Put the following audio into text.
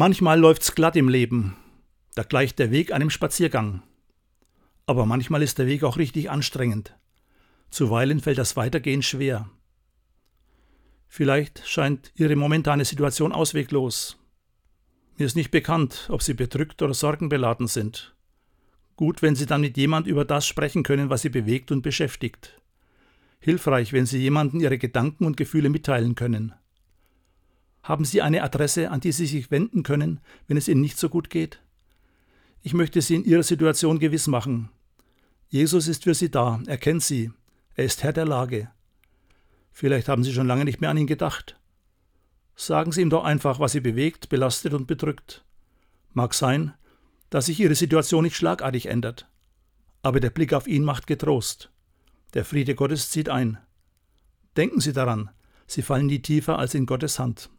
Manchmal läuft's glatt im Leben, da gleicht der Weg einem Spaziergang. Aber manchmal ist der Weg auch richtig anstrengend. Zuweilen fällt das Weitergehen schwer. Vielleicht scheint Ihre momentane Situation ausweglos. Mir ist nicht bekannt, ob Sie bedrückt oder sorgenbeladen sind. Gut, wenn Sie dann mit jemand über das sprechen können, was Sie bewegt und beschäftigt. Hilfreich, wenn Sie jemanden Ihre Gedanken und Gefühle mitteilen können. Haben Sie eine Adresse, an die Sie sich wenden können, wenn es Ihnen nicht so gut geht? Ich möchte Sie in Ihrer Situation gewiss machen. Jesus ist für Sie da, er kennt Sie, er ist Herr der Lage. Vielleicht haben Sie schon lange nicht mehr an ihn gedacht. Sagen Sie ihm doch einfach, was Sie bewegt, belastet und bedrückt. Mag sein, dass sich Ihre Situation nicht schlagartig ändert. Aber der Blick auf ihn macht getrost. Der Friede Gottes zieht ein. Denken Sie daran, Sie fallen nie tiefer als in Gottes Hand.